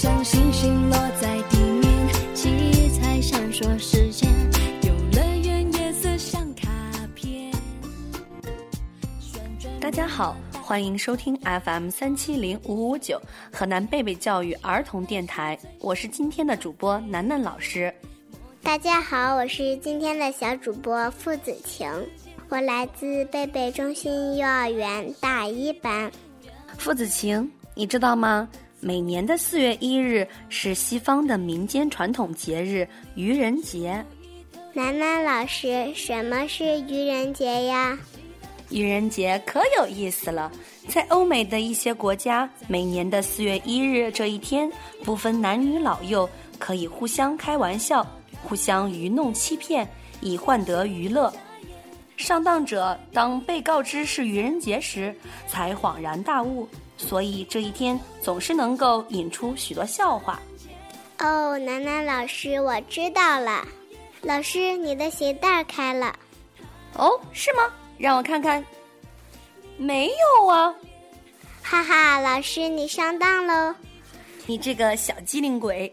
像星星落在地面，七彩闪烁时间，游乐园夜色像卡片。大家好，欢迎收听 FM 三七零五五九河南贝贝教育儿童电台，我是今天的主播楠楠老师。大家好，我是今天的小主播付子晴，我来自贝贝中心幼儿园大一班。付子晴，你知道吗？每年的四月一日是西方的民间传统节日愚人节。楠楠老师，什么是愚人节呀？愚人节可有意思了，在欧美的一些国家，每年的四月一日这一天，不分男女老幼，可以互相开玩笑，互相愚弄欺骗，以换得娱乐。上当者当被告知是愚人节时，才恍然大悟，所以这一天总是能够引出许多笑话。哦，楠楠老师，我知道了。老师，你的鞋带开了。哦，是吗？让我看看，没有啊！哈哈，老师你上当喽！你这个小机灵鬼！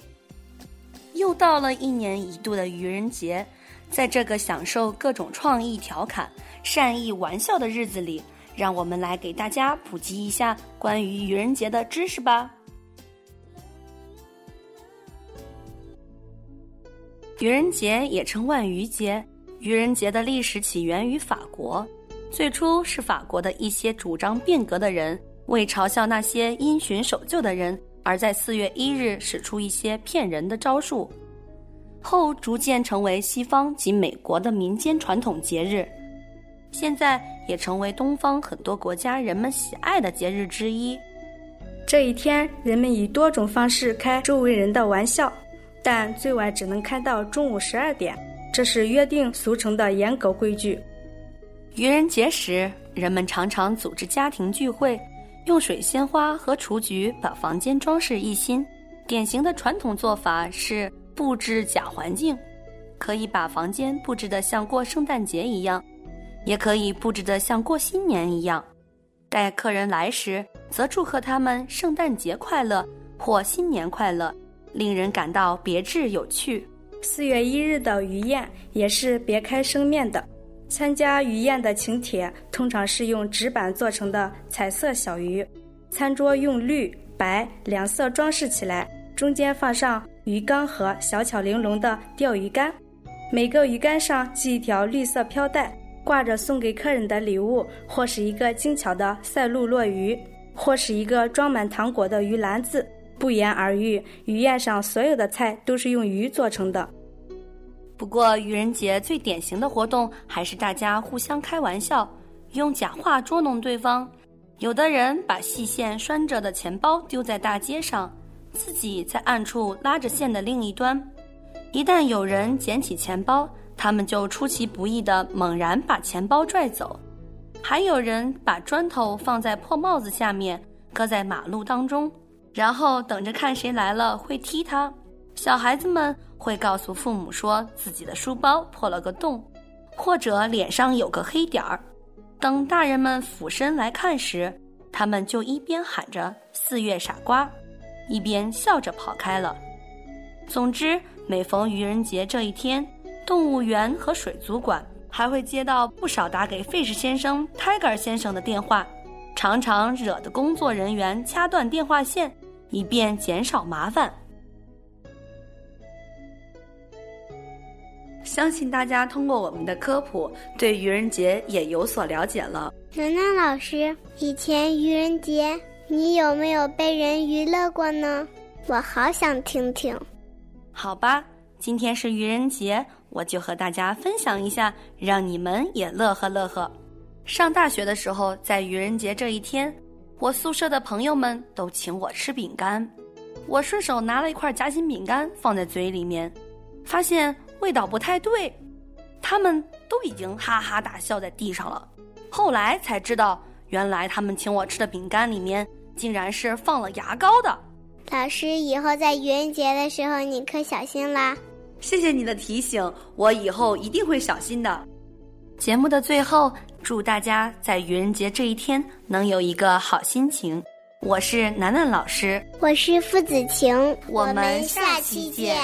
又到了一年一度的愚人节，在这个享受各种创意调侃、善意玩笑的日子里，让我们来给大家普及一下关于愚人节的知识吧。愚人节也称万愚节，愚人节的历史起源于法国。最初是法国的一些主张变革的人，为嘲笑那些因循守旧的人，而在四月一日使出一些骗人的招数，后逐渐成为西方及美国的民间传统节日，现在也成为东方很多国家人们喜爱的节日之一。这一天，人们以多种方式开周围人的玩笑，但最晚只能开到中午十二点，这是约定俗成的严格规矩。愚人节时，人们常常组织家庭聚会，用水仙花和雏菊把房间装饰一新。典型的传统做法是布置假环境，可以把房间布置得像过圣诞节一样，也可以布置得像过新年一样。待客人来时，则祝贺他们圣诞节快乐或新年快乐，令人感到别致有趣。四月一日的鱼宴也是别开生面的。参加鱼宴的请帖通常是用纸板做成的彩色小鱼，餐桌用绿白两色装饰起来，中间放上鱼缸和小巧玲珑的钓鱼竿，每个鱼竿上系一条绿色飘带，挂着送给客人的礼物，或是一个精巧的赛璐珞鱼，或是一个装满糖果的鱼篮子。不言而喻，鱼宴上所有的菜都是用鱼做成的。不过，愚人节最典型的活动还是大家互相开玩笑，用假话捉弄对方。有的人把细线拴着的钱包丢在大街上，自己在暗处拉着线的另一端。一旦有人捡起钱包，他们就出其不意地猛然把钱包拽走。还有人把砖头放在破帽子下面，搁在马路当中，然后等着看谁来了会踢他。小孩子们会告诉父母说自己的书包破了个洞，或者脸上有个黑点儿。等大人们俯身来看时，他们就一边喊着“四月傻瓜”，一边笑着跑开了。总之，每逢愚人节这一天，动物园和水族馆还会接到不少打给 Fish 先生、Tiger 先生的电话，常常惹得工作人员掐断电话线，以便减少麻烦。相信大家通过我们的科普，对愚人节也有所了解了。楠楠老师，以前愚人节你有没有被人娱乐过呢？我好想听听。好吧，今天是愚人节，我就和大家分享一下，让你们也乐呵乐呵。上大学的时候，在愚人节这一天，我宿舍的朋友们都请我吃饼干，我顺手拿了一块夹心饼干放在嘴里面，发现。味道不太对，他们都已经哈哈大笑在地上了。后来才知道，原来他们请我吃的饼干里面竟然是放了牙膏的。老师，以后在愚人节的时候你可小心啦！谢谢你的提醒，我以后一定会小心的。节目的最后，祝大家在愚人节这一天能有一个好心情。我是楠楠老师，我是付子晴，我们下期见。